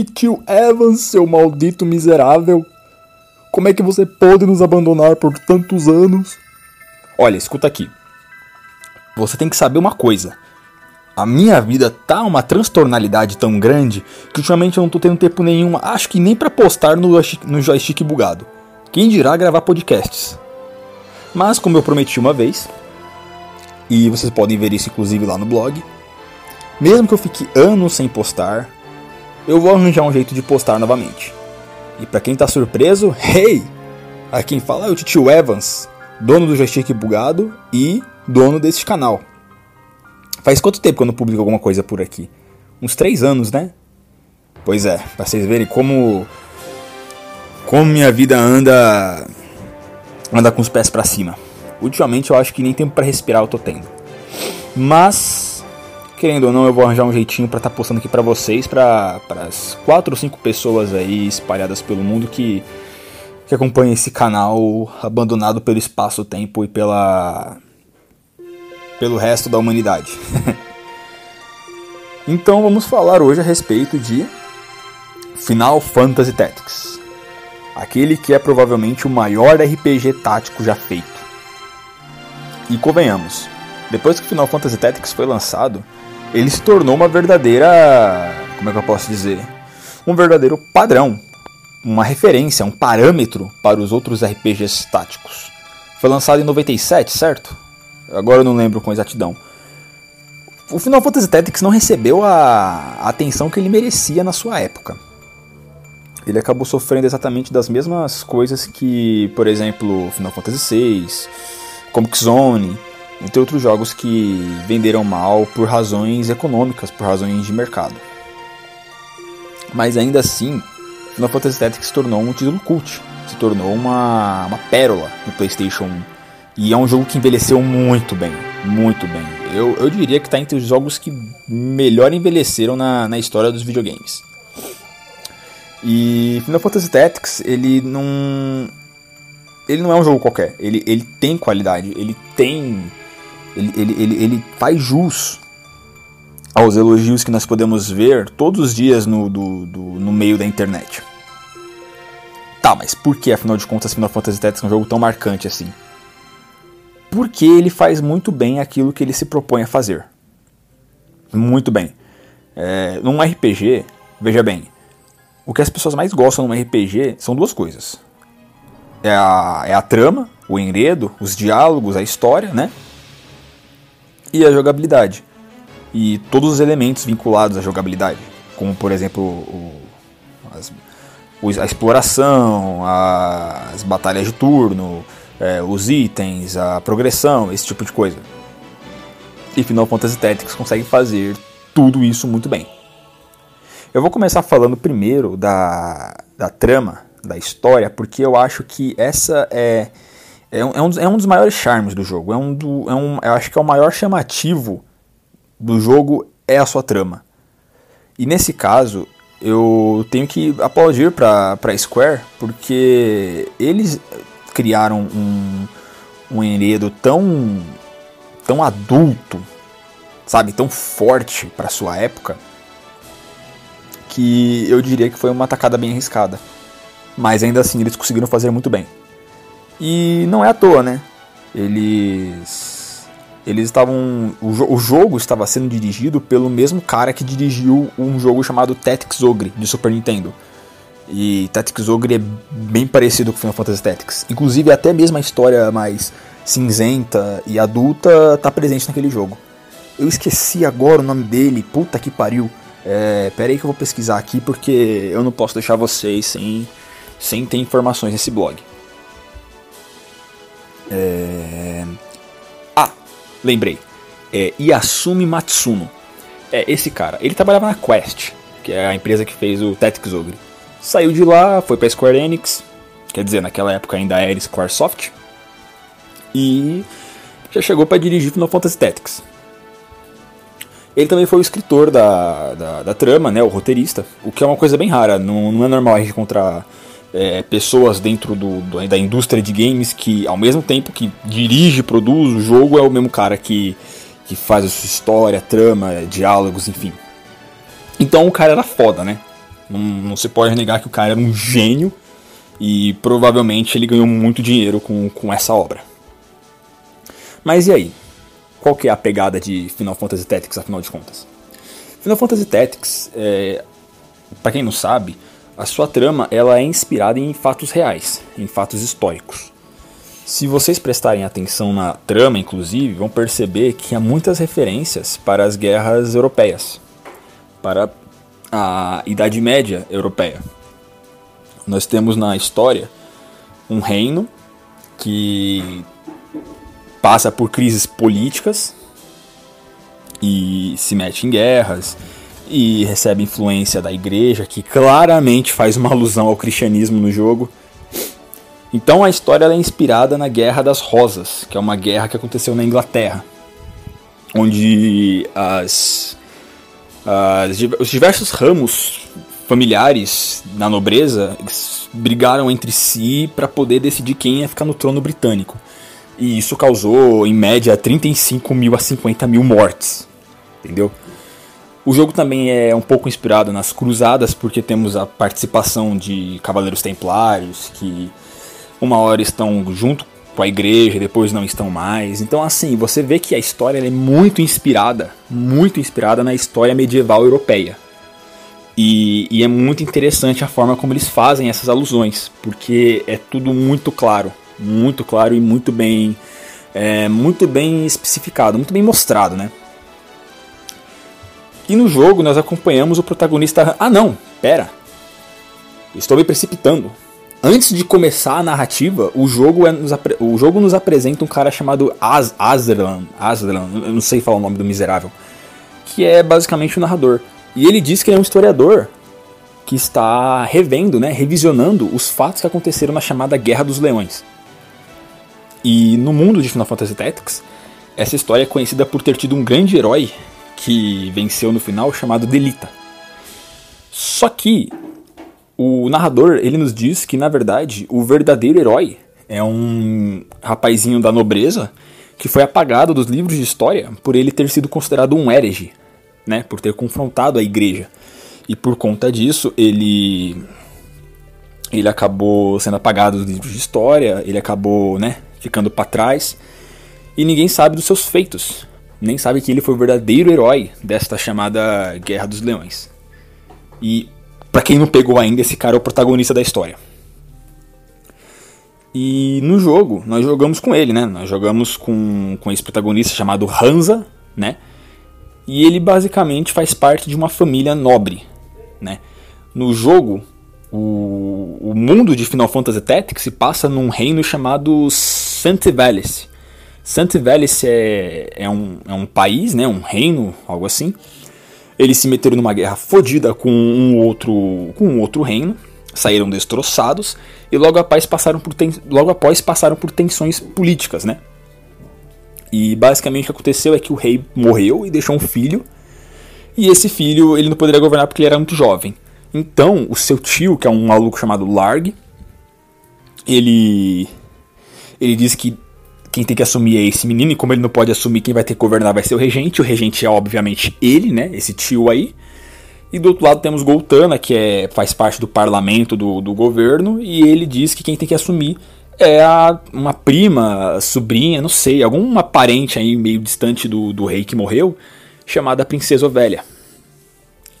Tio Evans, seu maldito miserável. Como é que você pôde nos abandonar por tantos anos? Olha, escuta aqui. Você tem que saber uma coisa. A minha vida tá uma transtornalidade tão grande que ultimamente eu não tô tendo tempo nenhum, acho que nem para postar no, no joystick bugado. Quem dirá gravar podcasts? Mas como eu prometi uma vez, e vocês podem ver isso inclusive lá no blog, mesmo que eu fique anos sem postar, eu vou arranjar um jeito de postar novamente. E para quem tá surpreso, hey! A quem fala é o Tio Evans, dono do joystick bugado e dono desse canal. Faz quanto tempo que eu não publico alguma coisa por aqui? Uns três anos, né? Pois é, pra vocês verem como. Como minha vida anda. anda com os pés para cima. Ultimamente eu acho que nem tempo para respirar eu tô tendo. Mas. Querendo ou não, eu vou arranjar um jeitinho para estar tá postando aqui para vocês, para as quatro ou cinco pessoas aí espalhadas pelo mundo que, que acompanham esse canal abandonado pelo espaço-tempo e pela pelo resto da humanidade. então vamos falar hoje a respeito de Final Fantasy Tactics. Aquele que é provavelmente o maior RPG tático já feito. E convenhamos, depois que Final Fantasy Tactics foi lançado, ele se tornou uma verdadeira. Como é que eu posso dizer? Um verdadeiro padrão, uma referência, um parâmetro para os outros RPGs táticos. Foi lançado em 97, certo? Agora eu não lembro com exatidão. O Final Fantasy Tactics não recebeu a atenção que ele merecia na sua época. Ele acabou sofrendo exatamente das mesmas coisas que, por exemplo, Final Fantasy VI, Comic Zone, entre outros jogos que venderam mal por razões econômicas, por razões de mercado. Mas ainda assim, Final Fantasy Tactics se tornou um título cult, se tornou uma, uma pérola no PlayStation 1 e é um jogo que envelheceu muito bem, muito bem. Eu, eu diria que está entre os jogos que melhor envelheceram na, na história dos videogames. E Final Fantasy Tactics, ele não ele não é um jogo qualquer. Ele, ele tem qualidade, ele tem ele, ele, ele, ele faz jus aos elogios que nós podemos ver todos os dias no, do, do, no meio da internet. Tá, mas por que afinal de contas Final Fantasy Tactics é um jogo tão marcante assim? porque ele faz muito bem aquilo que ele se propõe a fazer. Muito bem. É, num RPG, veja bem, o que as pessoas mais gostam num RPG são duas coisas: é a, é a trama, o enredo, os diálogos, a história, né? E a jogabilidade. E todos os elementos vinculados à jogabilidade, como por exemplo o, as, a exploração, as batalhas de turno, é, os itens, a progressão, esse tipo de coisa. E Final Fantasy Tactics consegue fazer tudo isso muito bem. Eu vou começar falando primeiro da, da trama, da história, porque eu acho que essa é, é, um, é, um, dos, é um dos maiores charmes do jogo. É um do, é um, eu acho que é o maior chamativo do jogo é a sua trama. E nesse caso, eu tenho que aplaudir para Square, porque eles criaram um, um enredo tão, tão adulto, sabe, tão forte para sua época, que eu diria que foi uma atacada bem arriscada. Mas ainda assim eles conseguiram fazer muito bem. E não é à toa, né? Eles eles estavam o, o, jogo estava sendo dirigido pelo mesmo cara que dirigiu um jogo chamado Tactics Ogre de Super Nintendo. E Tactics Ogre é bem parecido com Final Fantasy Tactics. Inclusive, até mesmo a história mais cinzenta e adulta tá presente naquele jogo. Eu esqueci agora o nome dele, puta que pariu. É, pera aí que eu vou pesquisar aqui porque eu não posso deixar vocês sem, sem ter informações nesse blog. É... Ah, lembrei. É Yasumi Matsuno. É esse cara. Ele trabalhava na Quest, que é a empresa que fez o Tactics Ogre. Saiu de lá, foi pra Square Enix, quer dizer, naquela época ainda era Squaresoft, e já chegou para dirigir Final Fantasy Tactics. Ele também foi o escritor da, da, da, trama, né, o roteirista, o que é uma coisa bem rara, não, não é normal a gente encontrar é, pessoas dentro do, do, da indústria de games que, ao mesmo tempo que dirige, produz o jogo, é o mesmo cara que, que faz a sua história, trama, diálogos, enfim. Então o cara era foda, né? Não, não se pode negar que o cara era um gênio e provavelmente ele ganhou muito dinheiro com, com essa obra. Mas e aí? Qual que é a pegada de Final Fantasy Tactics, afinal de contas? Final Fantasy Tactics, é, para quem não sabe, a sua trama ela é inspirada em fatos reais, em fatos históricos. Se vocês prestarem atenção na trama, inclusive, vão perceber que há muitas referências para as guerras europeias, para a Idade Média europeia. Nós temos na história um reino que passa por crises políticas e se mete em guerras e recebe influência da igreja, que claramente faz uma alusão ao cristianismo no jogo. Então a história é inspirada na Guerra das Rosas, que é uma guerra que aconteceu na Inglaterra, onde as, as os diversos ramos familiares na nobreza brigaram entre si para poder decidir quem ia ficar no trono britânico. E isso causou, em média, 35 mil a 50 mil mortes. Entendeu? O jogo também é um pouco inspirado nas cruzadas, porque temos a participação de Cavaleiros Templários, que uma hora estão junto com a igreja, depois não estão mais. Então, assim, você vê que a história é muito inspirada, muito inspirada na história medieval europeia. E, e, é muito interessante a forma como eles fazem essas alusões, porque é tudo muito claro, muito claro e muito bem, é, muito bem especificado, muito bem mostrado, né? E no jogo nós acompanhamos o protagonista. Ah, não, pera. Estou me precipitando. Antes de começar a narrativa, o jogo, é, nos, o jogo nos apresenta um cara chamado Az Azran. Azran, eu não sei falar o nome do miserável. Que é basicamente o narrador. E ele diz que ele é um historiador que está revendo, né, revisionando os fatos que aconteceram na chamada Guerra dos Leões. E no mundo de Final Fantasy Tactics, essa história é conhecida por ter tido um grande herói que venceu no final, chamado Delita. Só que o narrador ele nos diz que na verdade o verdadeiro herói é um rapazinho da nobreza que foi apagado dos livros de história por ele ter sido considerado um herege, né, por ter confrontado a igreja. E por conta disso, ele ele acabou sendo apagado dos livros de história, ele acabou, né, ficando para trás e ninguém sabe dos seus feitos nem sabe que ele foi o verdadeiro herói desta chamada Guerra dos Leões. E para quem não pegou ainda, esse cara é o protagonista da história. E no jogo, nós jogamos com ele, né? Nós jogamos com, com esse protagonista chamado Hansa, né? E ele basicamente faz parte de uma família nobre, né? No jogo, o, o mundo de Final Fantasy Tactics se passa num reino chamado Santivalis, Santivalis é, é, um, é um país, né, um reino, algo assim. Eles se meteram numa guerra fodida com um outro, com um outro reino, saíram destroçados e logo após passaram por, ten, logo após passaram por tensões políticas, né? E basicamente o que aconteceu é que o rei morreu e deixou um filho. E esse filho ele não poderia governar porque ele era muito jovem. Então, o seu tio, que é um maluco chamado Larg, ele ele diz que quem tem que assumir é esse menino, e como ele não pode assumir, quem vai ter que governar vai ser o regente. O regente é, obviamente, ele, né? Esse tio aí. E do outro lado temos Goltana, que é, faz parte do parlamento do, do governo, e ele diz que quem tem que assumir é a, uma prima, sobrinha, não sei, alguma parente aí meio distante do, do rei que morreu, chamada Princesa Ovelha.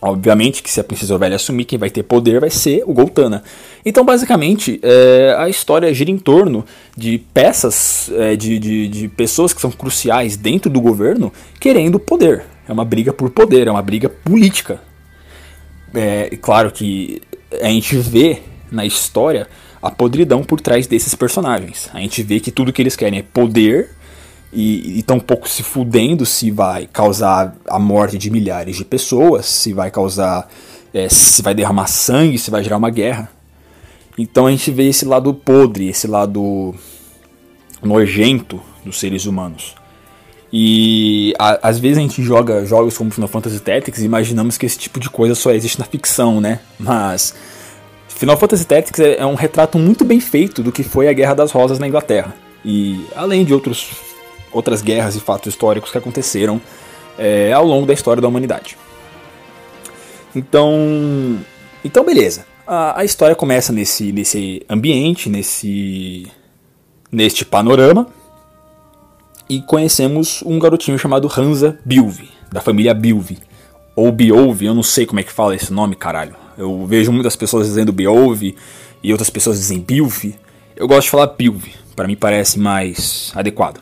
Obviamente que se a Princesa Velha assumir, quem vai ter poder vai ser o Goltana. Então, basicamente, é, a história gira em torno de peças, é, de, de, de, pessoas que são cruciais dentro do governo querendo poder. É uma briga por poder, é uma briga política. É claro que a gente vê na história a podridão por trás desses personagens. A gente vê que tudo que eles querem é poder e um pouco se fudendo se vai causar a morte de milhares de pessoas, se vai causar. É, se vai derramar sangue, se vai gerar uma guerra. Então a gente vê esse lado podre, esse lado nojento dos seres humanos. E a, às vezes a gente joga jogos como Final Fantasy Tactics e imaginamos que esse tipo de coisa só existe na ficção, né? Mas Final Fantasy Tactics é, é um retrato muito bem feito do que foi a Guerra das Rosas na Inglaterra. E além de outros outras guerras e fatos históricos que aconteceram é, ao longo da história da humanidade. Então, Então, beleza. A, a história começa nesse, nesse ambiente, nesse neste panorama. E conhecemos um garotinho chamado Hansa Bilvi, da família Bilvi. Ou Biolvi, eu não sei como é que fala esse nome, caralho. Eu vejo muitas pessoas dizendo Biolvi e outras pessoas dizem Bilvi. Eu gosto de falar Bilvi, para mim parece mais adequado.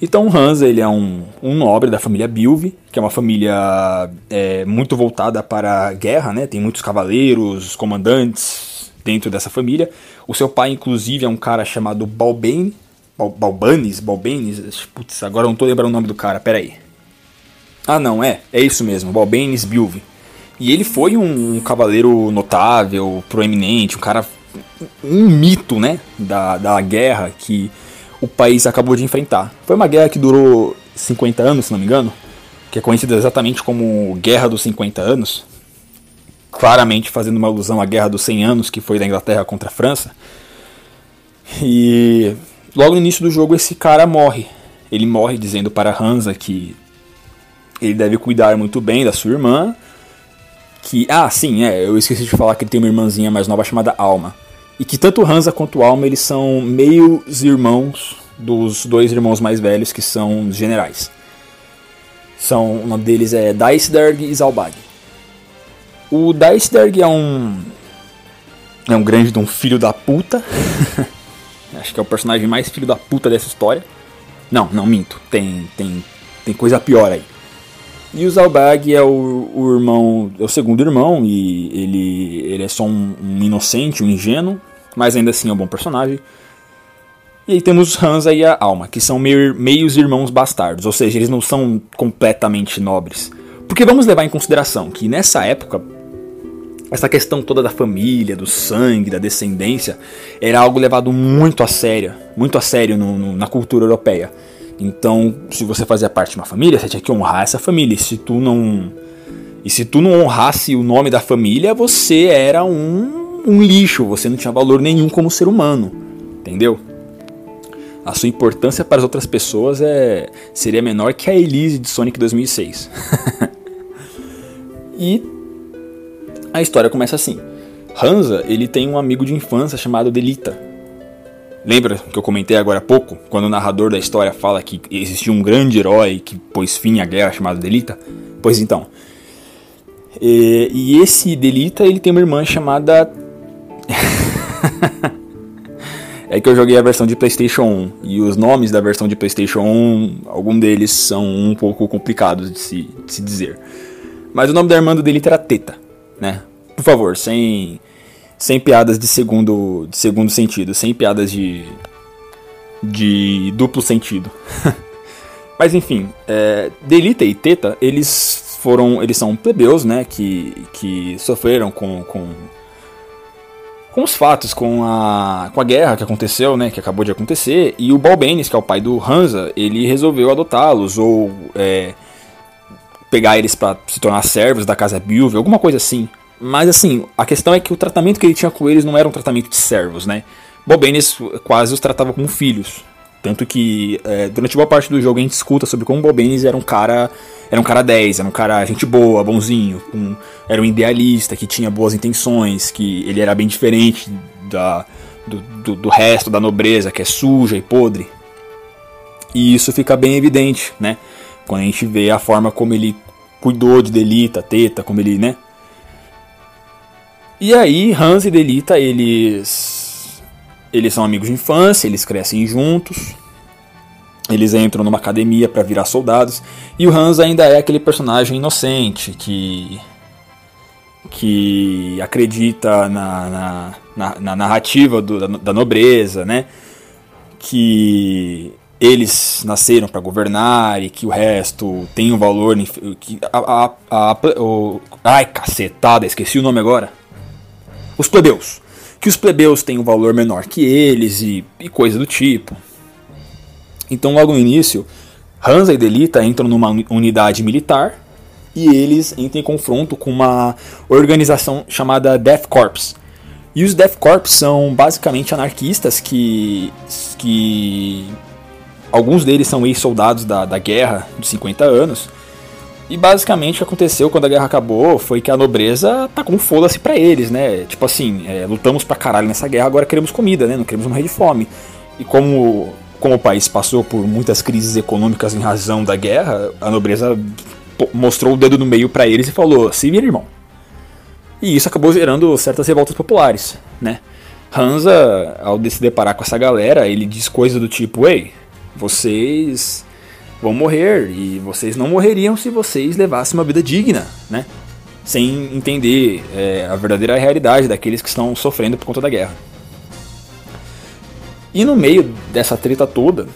Então Hansa ele é um, um nobre da família Bilvi, que é uma família é, muito voltada para a guerra, né? Tem muitos cavaleiros, comandantes dentro dessa família. O seu pai, inclusive, é um cara chamado Balbane, Bal Balbanes, Balbanes, putz, agora eu não tô lembrando o nome do cara, pera aí. Ah não, é, é isso mesmo, Balbanes Bilvi. E ele foi um, um cavaleiro notável, proeminente, um cara, um mito, né, da, da guerra que o país acabou de enfrentar. Foi uma guerra que durou 50 anos, se não me engano, que é conhecida exatamente como Guerra dos 50 Anos, claramente fazendo uma alusão à Guerra dos 100 Anos, que foi da Inglaterra contra a França. E logo no início do jogo esse cara morre. Ele morre dizendo para Hansa que ele deve cuidar muito bem da sua irmã. Que, ah, sim, é, eu esqueci de falar que ele tem uma irmãzinha mais nova chamada Alma. E que tanto Hansa quanto Alma eles são meios irmãos dos dois irmãos mais velhos que são generais. São, o nome deles é Daisderg e Zalbag. O Daisderg é um é um grande de um filho da puta. Acho que é o personagem mais filho da puta dessa história. Não, não minto. Tem tem tem coisa pior aí. E o Zalbag é o, o, irmão, é o segundo irmão e ele, ele é só um, um, inocente, um ingênuo, mas ainda assim é um bom personagem. E aí temos os e a Alma, que são meio, meios irmãos bastardos, ou seja, eles não são completamente nobres. Porque vamos levar em consideração que nessa época, essa questão toda da família, do sangue, da descendência, era algo levado muito a sério, muito a sério no, no, na cultura europeia. Então, se você fazia parte de uma família, você tinha que honrar essa família. E se tu não e se tu não honrasse o nome da família, você era um, um lixo, você não tinha valor nenhum como ser humano, entendeu? A sua importância para as outras pessoas é seria menor que a Elise de Sonic 2006. e a história começa assim. Hansa, ele tem um amigo de infância chamado Delita, Lembra que eu comentei agora há pouco, quando o narrador da história fala que existiu um grande herói que pôs fim à guerra chamado Delita? Pois então. E esse Delita, ele tem uma irmã chamada. é que eu joguei a versão de PlayStation 1 e os nomes da versão de PlayStation 1, algum deles são um pouco complicados de se, de se dizer. Mas o nome da irmã do Delita era Teta, né? Por favor, sem sem piadas de segundo, de segundo sentido, sem piadas de, de duplo sentido. Mas enfim, é, Delita e Teta, eles foram, eles são plebeus, né, que, que sofreram com, com, com os fatos, com a, com a guerra que aconteceu, né, que acabou de acontecer, e o Balbenis, que é o pai do Hansa, ele resolveu adotá-los ou é, pegar eles para se tornar servos da casa Bilve, alguma coisa assim. Mas assim, a questão é que o tratamento que ele tinha com eles não era um tratamento de servos, né? Bobenes quase os tratava como filhos. Tanto que é, durante boa parte do jogo a gente escuta sobre como Bobenes era um cara. Era um cara 10, era um cara gente boa, bonzinho, um, era um idealista que tinha boas intenções, que ele era bem diferente da, do, do, do resto da nobreza, que é suja e podre. E isso fica bem evidente, né? Quando a gente vê a forma como ele cuidou de Delita, Teta, como ele, né? E aí, Hans e Delita, eles eles são amigos de infância, eles crescem juntos. Eles entram numa academia para virar soldados, e o Hans ainda é aquele personagem inocente que que acredita na, na, na, na narrativa do, da, da nobreza, né? Que eles nasceram para governar e que o resto tem um valor. Que a, a, a, o, ai, cacetada, esqueci o nome agora os plebeus. Que os plebeus têm um valor menor que eles e, e coisa do tipo. Então, logo no início, Hansa e Delita entram numa unidade militar e eles entram em confronto com uma organização chamada Death Corps. E os Death Corps são basicamente anarquistas que. que alguns deles são ex-soldados da, da guerra de 50 anos E basicamente o que aconteceu quando a guerra acabou foi que a nobreza tá com foda-se pra eles, né? Tipo assim, é, lutamos pra caralho nessa guerra, agora queremos comida, né? Não queremos morrer de fome. E como, como o país passou por muitas crises econômicas em razão da guerra, a nobreza mostrou o dedo no meio para eles e falou: se vira, irmão. E isso acabou gerando certas revoltas populares, né? Hansa, ao se deparar com essa galera, ele diz coisa do tipo: Ei, vocês vão morrer e vocês não morreriam se vocês levassem uma vida digna, né? Sem entender é, a verdadeira realidade daqueles que estão sofrendo por conta da guerra. E no meio dessa treta toda,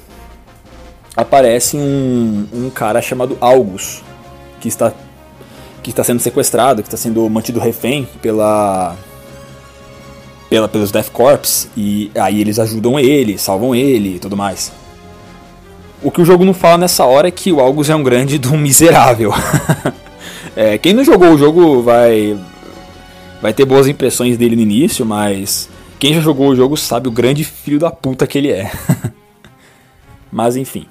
aparece um, um cara chamado Algus, que está, que está sendo sequestrado, que está sendo mantido refém pela, pela pelos Death Corps, e aí eles ajudam ele, salvam ele e tudo mais. O que o jogo não fala nessa hora é que o Algus é um grande do miserável. é, quem não jogou o jogo vai vai ter boas impressões dele no início, mas quem já jogou o jogo sabe o grande filho da puta que ele é. mas enfim.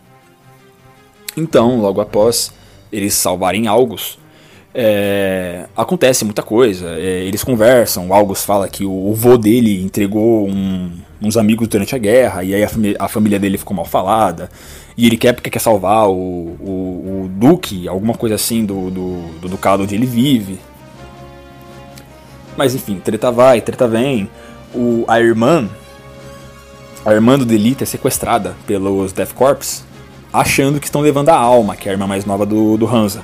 Então, logo após eles salvarem Algus, é, acontece muita coisa. É, eles conversam, o Algus fala que o, o vô dele entregou um, uns amigos durante a guerra, e aí a, a, família dele ficou mal falada, e ele quer porque quer salvar o, o, o Duque, alguma coisa assim do, do, do, ducado onde ele vive. Mas enfim, treta vai, treta vem. O, a irmã, a irmã do Delita é sequestrada pelos Death Corps, achando que estão levando a alma, que é a irmã mais nova do, do Hansa.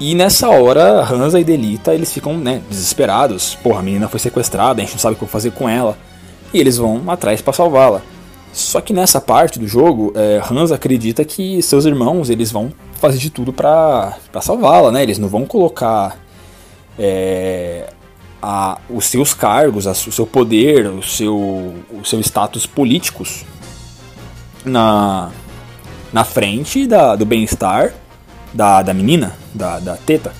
E nessa hora, Hansa e Delita, eles ficam, né, desesperados. Porra, a menina foi sequestrada, a gente não sabe o que fazer com ela. E eles vão atrás para salvá-la. Só que nessa parte do jogo, é, Hans acredita que seus irmãos, eles vão fazer de tudo para salvá-la, né? Eles não vão colocar é, a, os seus cargos, a, o seu poder, o seu, o seu status políticos na, na frente da, do bem-estar da, da menina, da, da teta.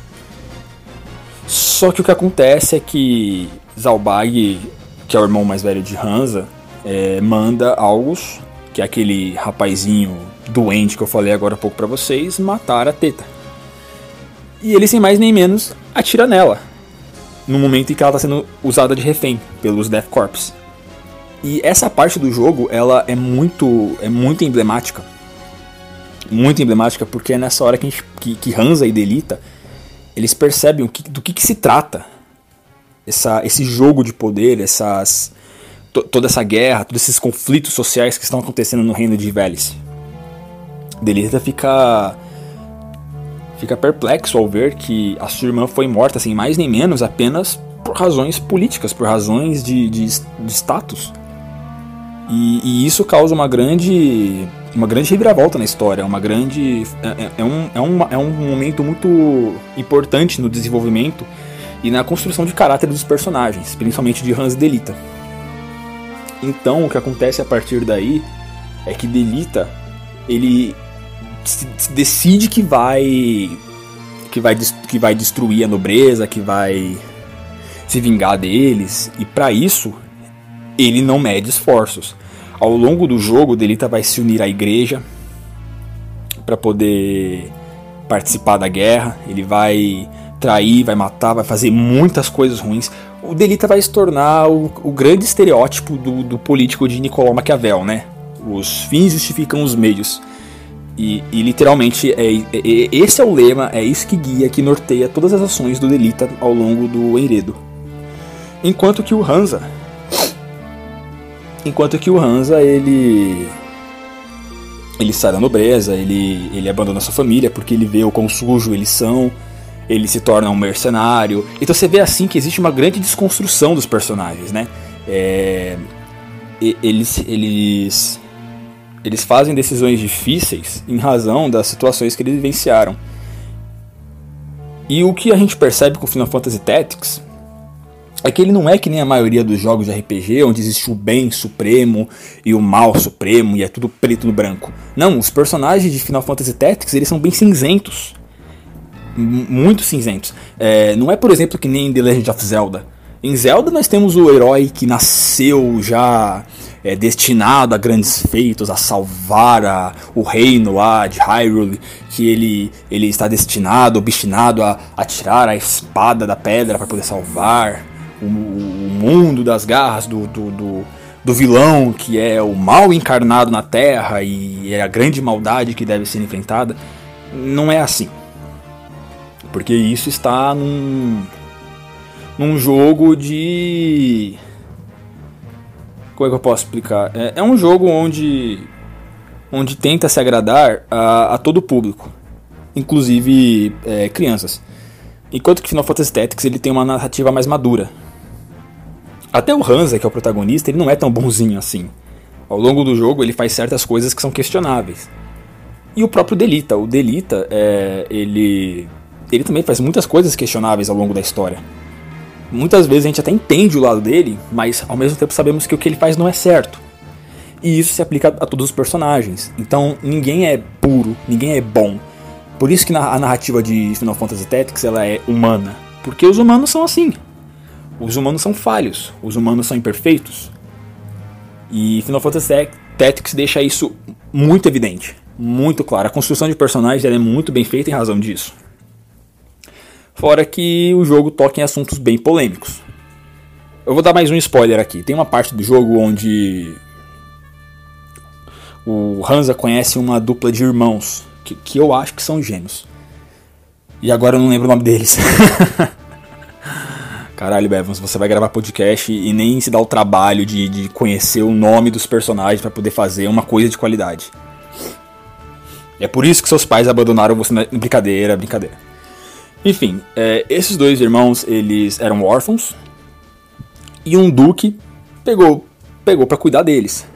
Só que o que acontece é que Zalbag, que é o irmão mais velho de Hansa, é, manda August, que é aquele rapazinho doente que eu falei agora há pouco para vocês, matar a teta. E ele, sem mais nem menos, atira nela. No momento em que ela está sendo usada de refém pelos Death Corps. E essa parte do jogo, ela é muito, é muito emblemática muito emblemática porque é nessa hora que, gente, que, que Hansa e Delita eles percebem que, do que, que se trata essa, esse jogo de poder, essas, to, toda essa guerra, todos esses conflitos sociais que estão acontecendo no reino de Veles. Delita fica fica perplexo ao ver que a sua irmã foi morta sem mais nem menos apenas por razões políticas, por razões de, de, de status. E, e, isso causa uma grande uma grande reviravolta na história, uma grande é, é, é, um, é, um, é um momento muito importante no desenvolvimento e na construção de caráter dos personagens, principalmente de Hans Delita. Então, o que acontece a partir daí é que Delita ele decide que vai que vai que vai destruir a nobreza, que vai se vingar deles, e para isso ele não mede esforços. Ao longo do jogo, Delita vai se unir à igreja para poder participar da guerra. Ele vai trair, vai matar, vai fazer muitas coisas ruins. O Delita vai se tornar o, o grande estereótipo do, do, político de Nicolau Maquiavel, né? Os fins justificam os meios. E, e literalmente é, é, é, esse é o lema, é isso que guia, que norteia todas as ações do Delita ao longo do enredo. Enquanto que o Hansa Enquanto que o Hansa, ele. Ele sai da nobreza, ele, ele abandona sua família porque ele vê o quão sujo eles são, ele se torna um mercenário. Então você vê assim que existe uma grande desconstrução dos personagens, né? É, eles, eles, eles fazem decisões difíceis em razão das situações que eles vivenciaram. E o que a gente percebe com Final Fantasy Tactics é que ele não é que nem a maioria dos jogos de RPG, onde existe o bem supremo e o mal supremo e é tudo preto no branco. Não, os personagens de Final Fantasy Tactics eles são bem cinzentos. Muito cinzentos. É, não é, por exemplo, que nem The Legend of Zelda. Em Zelda nós temos o herói que nasceu já é destinado a grandes feitos, a salvar a, o reino lá de Hyrule, que ele, ele está destinado, obstinado a, a tirar a espada da pedra para poder salvar o, o, mundo das garras do, do, do, do, vilão, que é o mal encarnado na Terra e é a grande maldade que deve ser enfrentada. Não é assim. Porque isso está num, num jogo de como é que eu posso explicar? É, é um jogo onde, onde tenta se agradar a, a todo o público, inclusive é, crianças. Enquanto que Final Fantasy Tactics ele tem uma narrativa mais madura. Até o Hansa, que é o protagonista, ele não é tão bonzinho assim. Ao longo do jogo ele faz certas coisas que são questionáveis. E o próprio Delita, o Delita, é, ele, ele também faz muitas coisas questionáveis ao longo da história muitas vezes a gente até entende o lado dele, mas ao mesmo tempo sabemos que o que ele faz não é certo. E isso se aplica a todos os personagens. Então ninguém é puro, ninguém é bom. Por isso que a narrativa de Final Fantasy Tactics ela é humana, porque os humanos são assim. Os humanos são falhos, os humanos são imperfeitos. E Final Fantasy Tactics deixa isso muito evidente, muito claro. A construção de personagens é muito bem feita em razão disso. Fora que o jogo toca em assuntos bem polêmicos. Eu vou dar mais um spoiler aqui. Tem uma parte do jogo onde o Hansa conhece uma dupla de irmãos, que, que eu acho que são gêmeos. E agora eu não lembro o nome deles. Caralho, Bevans, você vai gravar podcast e nem se dá o trabalho de, de conhecer o nome dos personagens para poder fazer uma coisa de qualidade. É por isso que seus pais abandonaram você na brincadeira, brincadeira. Enfim, é, esses dois irmãos, eles eram órfãos. E um duque pegou pegou para cuidar deles.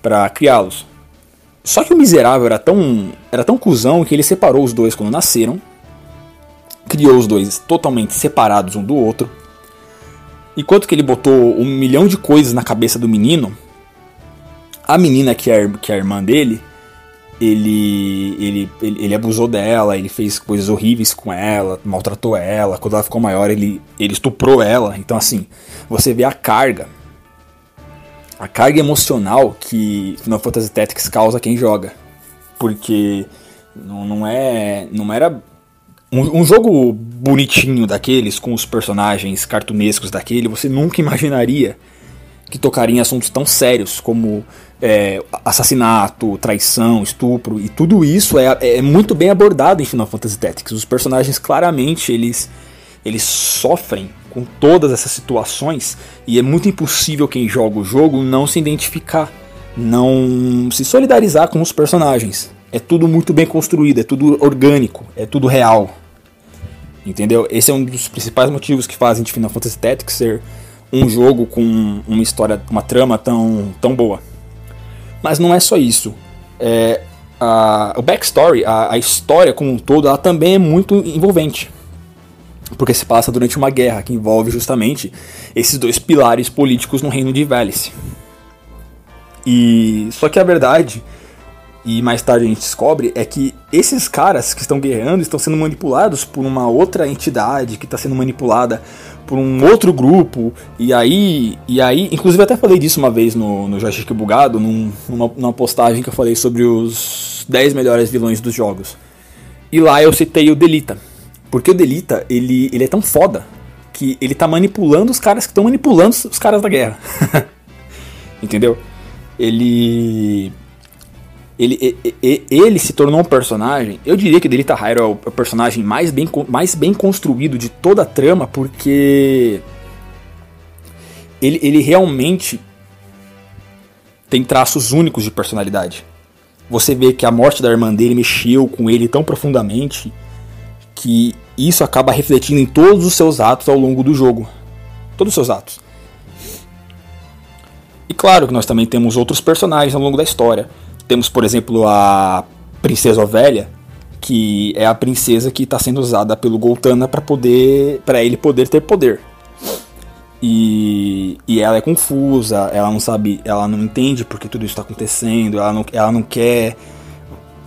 para criá-los. Só que o miserável era tão, era tão cuzão que ele separou os dois quando nasceram. Criou os dois totalmente separados um do outro. Enquanto que ele botou um milhão de coisas na cabeça do menino, a menina que é, que é a irmã dele ele, ele, ele, ele, abusou dela, ele fez coisas horríveis com ela, maltratou ela. Quando ela ficou maior, ele, ele estuprou ela. Então, assim, você vê a carga, a carga emocional que Final Fantasy Tactics causa quem joga. Porque não, não, é, não era um, um, jogo bonitinho daqueles, com os personagens cartunescos daquele, você nunca imaginaria que tocaria em assuntos tão sérios como é, assassinato, traição, estupro e tudo isso é, é muito bem abordado em Final Fantasy Tactics. Os personagens claramente eles eles sofrem com todas essas situações e é muito impossível quem joga o jogo não se identificar, não se solidarizar com os personagens. É tudo muito bem construído, é tudo orgânico, é tudo real. Entendeu? Esse é um dos principais motivos que fazem de Final Fantasy Tactics ser um jogo com uma história, uma trama tão, tão boa. Mas não é só isso. É, a, o backstory, a, a história como um todo, ela também é muito envolvente. Porque se passa durante uma guerra que envolve justamente esses dois pilares políticos no reino de Velice. E só que a verdade, e mais tarde a gente descobre, é que esses caras que estão guerreando estão sendo manipulados por uma outra entidade que está sendo manipulada por um outro grupo. E aí, e aí, inclusive até falei disso uma vez no, no Joystick Bugado, num, numa, numa postagem que eu falei sobre os 10 melhores vilões dos jogos. E lá eu citei o Delita. Porque o Delita, ele, ele é tão foda que ele tá manipulando os caras que estão manipulando os caras da guerra. Entendeu? Ele ele, ele, ele, se tornou um personagem. Eu diria que Delita Hyrule é o personagem mais bem, mais bem construído de toda a trama, porque ele, ele realmente tem traços únicos de personalidade. Você vê que a morte da irmã dele mexeu com ele tão profundamente que isso acaba refletindo em todos os seus atos ao longo do jogo. Todos os seus atos. E claro que nós também temos outros personagens ao longo da história. Temos, por exemplo, a Princesa Ovelha, que é a princesa que está sendo usada pelo Goltana para poder, para ele poder ter poder. E, e ela é confusa, ela não sabe, ela não entende porque tudo isso está acontecendo, ela não, ela não quer.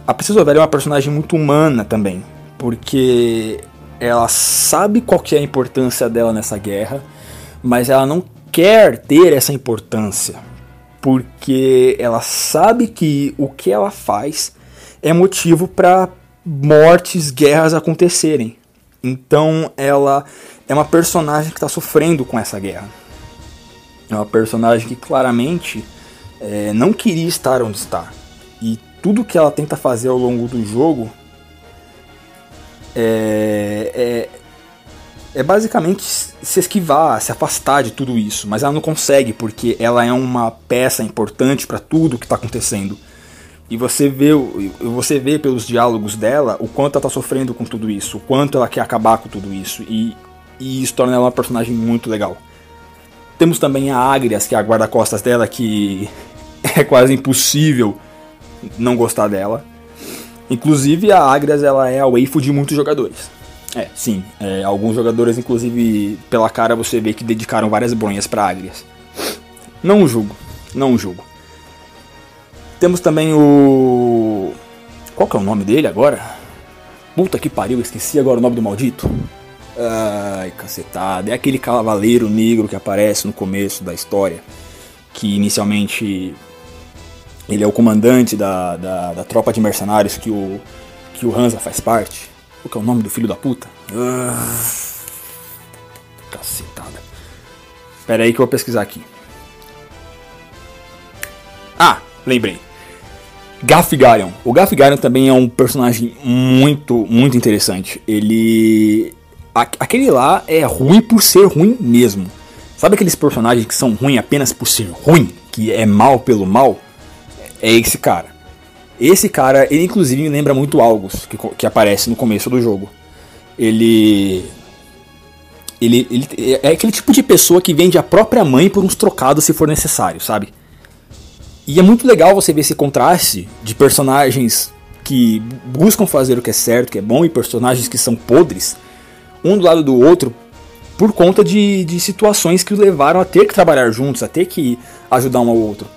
A Princesa Ovelha é uma personagem muito humana também, porque ela sabe qual que é a importância dela nessa guerra, mas ela não quer ter essa importância porque ela sabe que o que ela faz é motivo para mortes, guerras acontecerem. Então ela é uma personagem que está sofrendo com essa guerra. É uma personagem que claramente é, não queria estar onde está. E tudo que ela tenta fazer ao longo do jogo é, é, basicamente se esquivar, se afastar de tudo isso, mas ela não consegue porque ela é uma peça importante para tudo que está acontecendo. E você vê, você vê pelos diálogos dela o quanto ela está sofrendo com tudo isso, o quanto ela quer acabar com tudo isso, e, e isso torna ela uma personagem muito legal. Temos também a Agrias, que é a guarda-costas dela, que é quase impossível não gostar dela. Inclusive a Agrias ela é a waifu de muitos jogadores. É, sim. É, alguns jogadores, inclusive, pela cara você vê que dedicaram várias bronhas para Agrias. Não julgo, não julgo. Temos também o. Qual que é o nome dele agora? Puta que pariu, esqueci agora o nome do maldito. Ai, cacetada. É aquele cavaleiro negro que aparece no começo da história. Que inicialmente ele é o comandante da, da, da tropa de mercenários que o, que o Hansa faz parte. Qual que é o nome do filho da puta? Ah, cacetada. Pera aí que eu vou pesquisar aqui. Ah, lembrei. Gafgarion. O Gafgarion também é um personagem muito, muito interessante. Ele. Aquele lá é ruim por ser ruim mesmo. Sabe aqueles personagens que são ruins apenas por ser ruim? Que é mal pelo mal? É esse cara. Esse cara, ele inclusive me lembra muito Algos, que, que aparece no começo do jogo. Ele, ele. Ele é aquele tipo de pessoa que vende a própria mãe por uns trocados se for necessário, sabe? E é muito legal você ver esse contraste de personagens que buscam fazer o que é certo, que é bom, e personagens que são podres, um do lado do outro, por conta de, de situações que o levaram a ter que trabalhar juntos, a ter que ajudar um ao outro.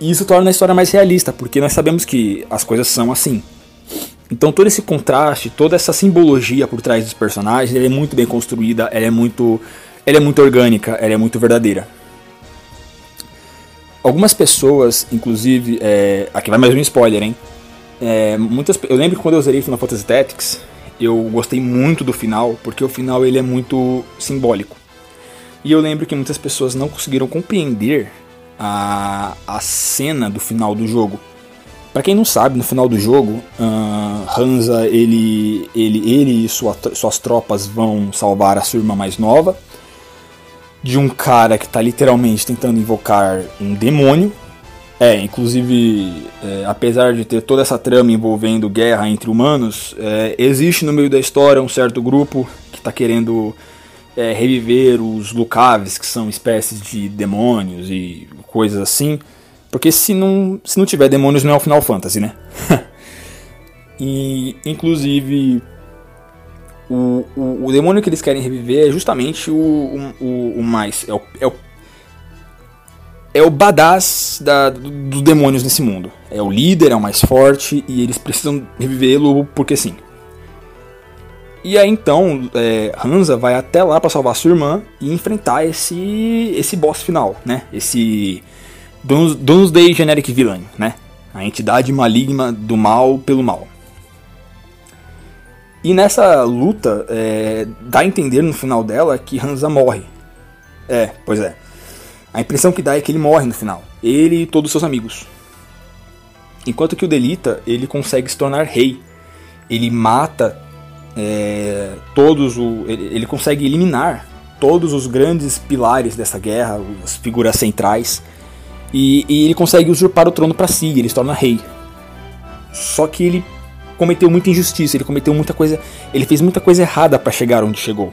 E isso torna a história mais realista, porque nós sabemos que as coisas são assim. Então todo esse contraste, toda essa simbologia por trás dos personagens, ela é muito bem construída, ela é muito, ela é muito orgânica, ela é muito verdadeira. Algumas pessoas, inclusive, é, aqui vai mais um spoiler, hein? É, muitas, eu lembro que quando eu zerei Final Fantasy Tactics, eu gostei muito do final, porque o final ele é muito simbólico. E eu lembro que muitas pessoas não conseguiram compreender a, a cena do final do jogo. Para quem não sabe, no final do jogo, uh, Hansa ele, ele, ele e sua, suas tropas vão salvar a sua irmã mais nova de um cara que está literalmente tentando invocar um demônio. É, inclusive, é, apesar de ter toda essa trama envolvendo guerra entre humanos, é, existe no meio da história um certo grupo que está querendo é, reviver os Lucaves, que são espécies de demônios e coisas assim. Porque se não, se não tiver demônios não é o Final Fantasy, né? e inclusive o, o, o, demônio que eles querem reviver é justamente o, o, o mais. É o, é o, é o badass da, dos demônios nesse mundo. É o líder, é o mais forte e eles precisam revivê-lo porque sim. E aí então, é, Hansa vai até lá para salvar sua irmã e enfrentar esse esse boss final, né? Esse Doomsday Generic Villain, né? A entidade maligna do mal pelo mal. E nessa luta, é, dá a entender no final dela que Hansa morre. É, pois é. A impressão que dá é que ele morre no final. Ele e todos os seus amigos. Enquanto que o Delita, ele consegue se tornar rei. Ele mata é, todos o, ele, ele, consegue eliminar todos os grandes pilares dessa guerra, as figuras centrais, e, e ele consegue usurpar o trono para si, ele se torna rei. Só que ele cometeu muita injustiça, ele cometeu muita coisa, ele fez muita coisa errada para chegar onde chegou.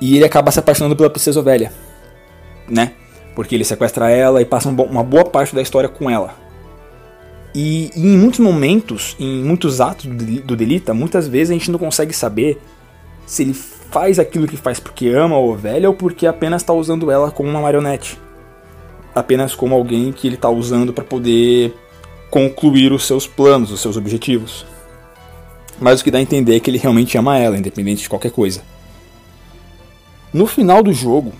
E ele acaba se apaixonando pela princesa velha, né? Porque ele sequestra ela e passa uma boa parte da história com ela. E, e, em muitos momentos, em muitos atos do Delita, muitas vezes a gente não consegue saber se ele faz aquilo que faz porque ama a ovelha ou porque apenas está usando ela como uma marionete. Apenas como alguém que ele está usando para poder concluir os seus planos, os seus objetivos. Mas o que dá a entender é que ele realmente ama ela, independente de qualquer coisa. No final do jogo,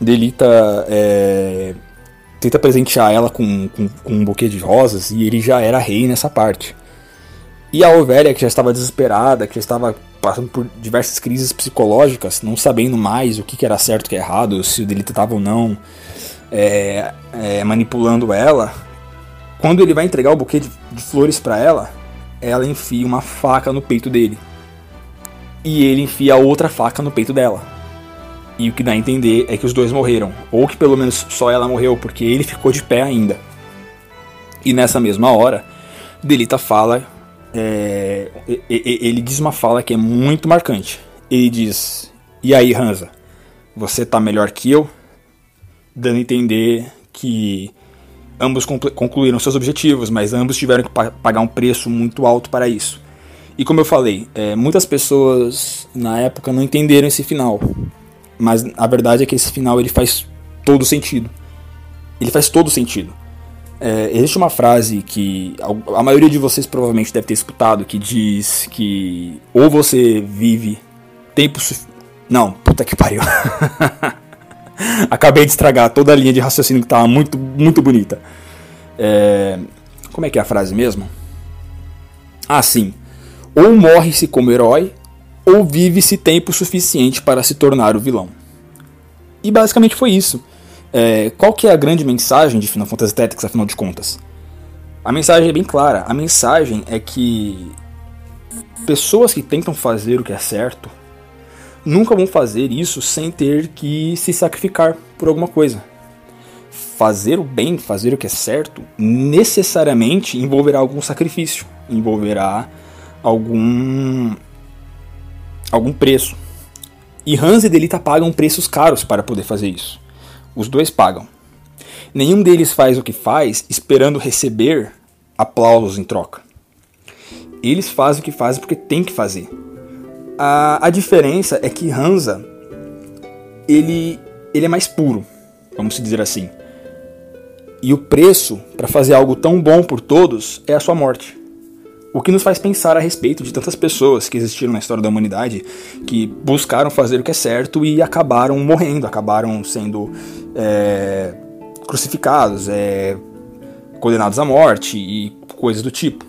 Delita é, tenta presentear ela com, com, com, um buquê de rosas e ele já era rei nessa parte. E a Ovelha, que já estava desesperada, que já estava passando por diversas crises psicológicas, não sabendo mais o que, era certo o que era errado, se o Delita estava ou não é, é, manipulando ela, quando ele vai entregar o buquê de, de flores para ela, ela enfia uma faca no peito dele. E ele enfia outra faca no peito dela. E o que dá a entender é que os dois morreram. Ou que pelo menos só ela morreu, porque ele ficou de pé ainda. E nessa mesma hora, Delita fala. É, ele diz uma fala que é muito marcante. Ele diz: E aí, Hansa, você tá melhor que eu? Dando a entender que Ambos concluíram seus objetivos, mas ambos tiveram que pagar um preço muito alto para isso. E como eu falei, é, muitas pessoas na época não entenderam esse final. Mas a verdade é que esse final ele faz todo sentido. Ele faz todo sentido. É, existe uma frase que a maioria de vocês provavelmente deve ter escutado que diz que ou você vive tempo não puta que pariu Acabei de estragar toda a linha de raciocínio que estava muito, muito bonita. É... Como é que é a frase mesmo? Ah, sim. Ou morre-se como herói, ou vive-se tempo suficiente para se tornar o vilão. E basicamente foi isso. É... Qual que é a grande mensagem de Final Fantasy Tactics, afinal de contas? A mensagem é bem clara. A mensagem é que pessoas que tentam fazer o que é certo nunca vão fazer isso sem ter que se sacrificar por alguma coisa. Fazer o bem, fazer o que é certo, necessariamente envolverá algum sacrifício, envolverá algum algum preço. E Hans e Delita pagam preços caros para poder fazer isso. Os dois pagam. Nenhum deles faz o que faz esperando receber aplausos em troca. Eles fazem o que fazem porque tem que fazer. A, a diferença é que Hansa ele, ele é mais puro, vamos dizer assim. E o preço para fazer algo tão bom por todos é a sua morte. O que nos faz pensar a respeito de tantas pessoas que existiram na história da humanidade que buscaram fazer o que é certo e acabaram morrendo, acabaram sendo é, crucificados, é, condenados à morte e coisas do tipo.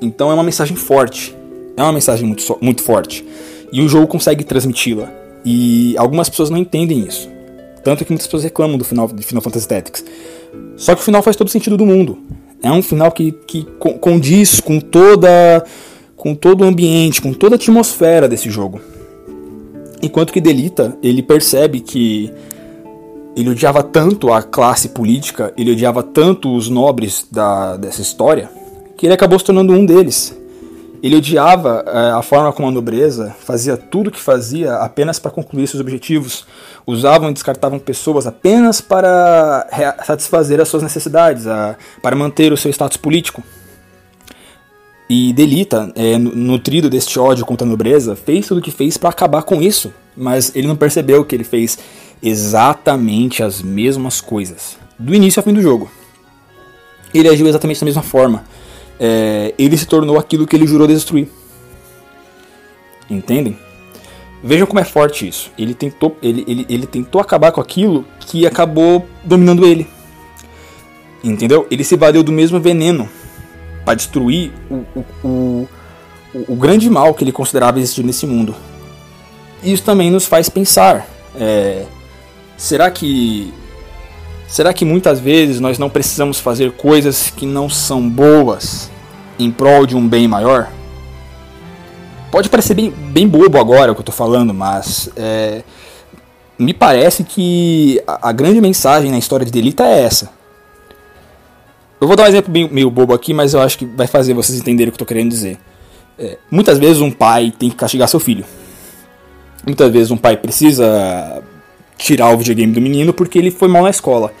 Então é uma mensagem forte é uma mensagem muito, muito forte. E o jogo consegue transmiti-la. E algumas pessoas não entendem isso. Tanto que muitas pessoas reclamam do final de Final Fantasy Tactics. Só que o final faz todo sentido do mundo. É um final que, que condiz com toda com todo o ambiente, com toda a atmosfera desse jogo. Enquanto que Delita, ele percebe que ele odiava tanto a classe política, ele odiava tanto os nobres da, dessa história, que ele acabou se tornando um deles. Ele odiava é, a forma como a nobreza fazia tudo o que fazia apenas para concluir seus objetivos. Usavam e descartavam pessoas apenas para satisfazer as suas necessidades, a, para manter o seu status político. E Delita, é, nutrido deste ódio contra a nobreza, fez tudo o que fez para acabar com isso, mas ele não percebeu que ele fez exatamente as mesmas coisas, do início ao fim do jogo. Ele agiu exatamente da mesma forma é, ele se tornou aquilo que ele jurou destruir. Entendem? Vejam como é forte isso. Ele tentou, ele, ele, ele tentou acabar com aquilo que acabou dominando ele. Entendeu? Ele se valeu do mesmo veneno para destruir o, o, o, o, grande mal que ele considerava existir nesse mundo. Isso também nos faz pensar: é, será que Será que muitas vezes nós não precisamos fazer coisas que não são boas em prol de um bem maior? Pode parecer bem, bem bobo agora o que eu estou falando, mas é, me parece que a, a, grande mensagem na história de Delita é essa. Eu vou dar um exemplo bem, meio bobo aqui, mas eu acho que vai fazer vocês entenderem o que eu estou querendo dizer. É, muitas vezes um pai tem que castigar seu filho. Muitas vezes um pai precisa tirar o videogame do menino porque ele foi mal na escola.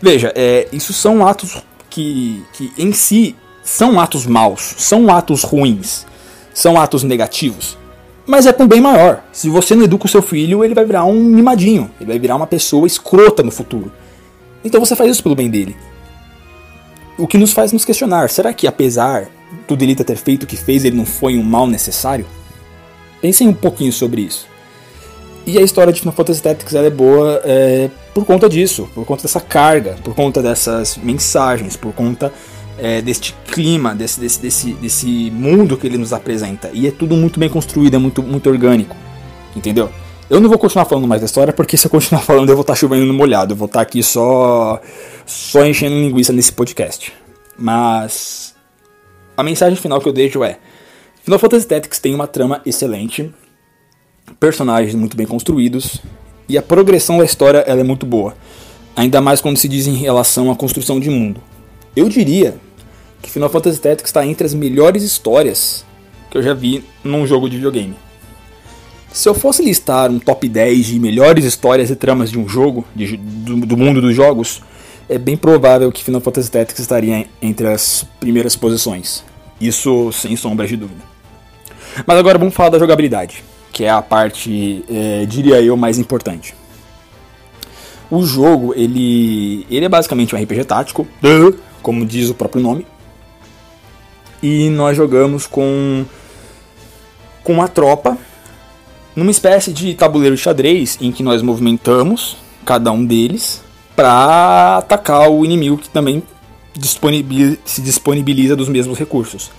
Veja, é, isso são atos que, que em si são atos maus, são atos ruins, são atos negativos. Mas é com bem maior. Se você não educa o seu filho, ele vai virar um mimadinho, ele vai virar uma pessoa escrota no futuro. Então você faz isso pelo bem dele. O que nos faz nos questionar: será que apesar do Delita ter feito o que fez, ele não foi um mal necessário? Pensem um pouquinho sobre isso. E a história de Final Fantasy Tactics é boa é, por conta disso, por conta dessa carga, por conta dessas mensagens, por conta é, deste clima, desse, desse, desse, desse mundo que ele nos apresenta. E é tudo muito bem construído, é muito, muito orgânico. Entendeu? Eu não vou continuar falando mais da história, porque se eu continuar falando eu vou estar chovendo no molhado. Eu vou estar aqui só, só enchendo linguiça nesse podcast. Mas a mensagem final que eu deixo é: Final Fantasy Tactics tem uma trama excelente, personagens muito bem construídos e a progressão da história ela é muito boa. Ainda mais quando se diz em relação à construção de mundo. Eu diria que Final Fantasy Tactics está entre as melhores histórias que eu já vi num jogo de videogame. Se eu fosse listar um top 10 de melhores histórias e tramas de um jogo, de, do, do, mundo dos jogos, é bem provável que Final Fantasy Tactics estaria entre as primeiras posições. Isso sem sombras de dúvida. Mas agora vamos falar da jogabilidade, que é a parte, é, diria eu, mais importante. O jogo, ele, ele é basicamente um RPG tático, como diz o próprio nome. E nós jogamos com, com uma tropa, numa espécie de tabuleiro de xadrez, em que nós movimentamos cada um deles para atacar o inimigo que também disponibiliza, se disponibiliza dos mesmos recursos.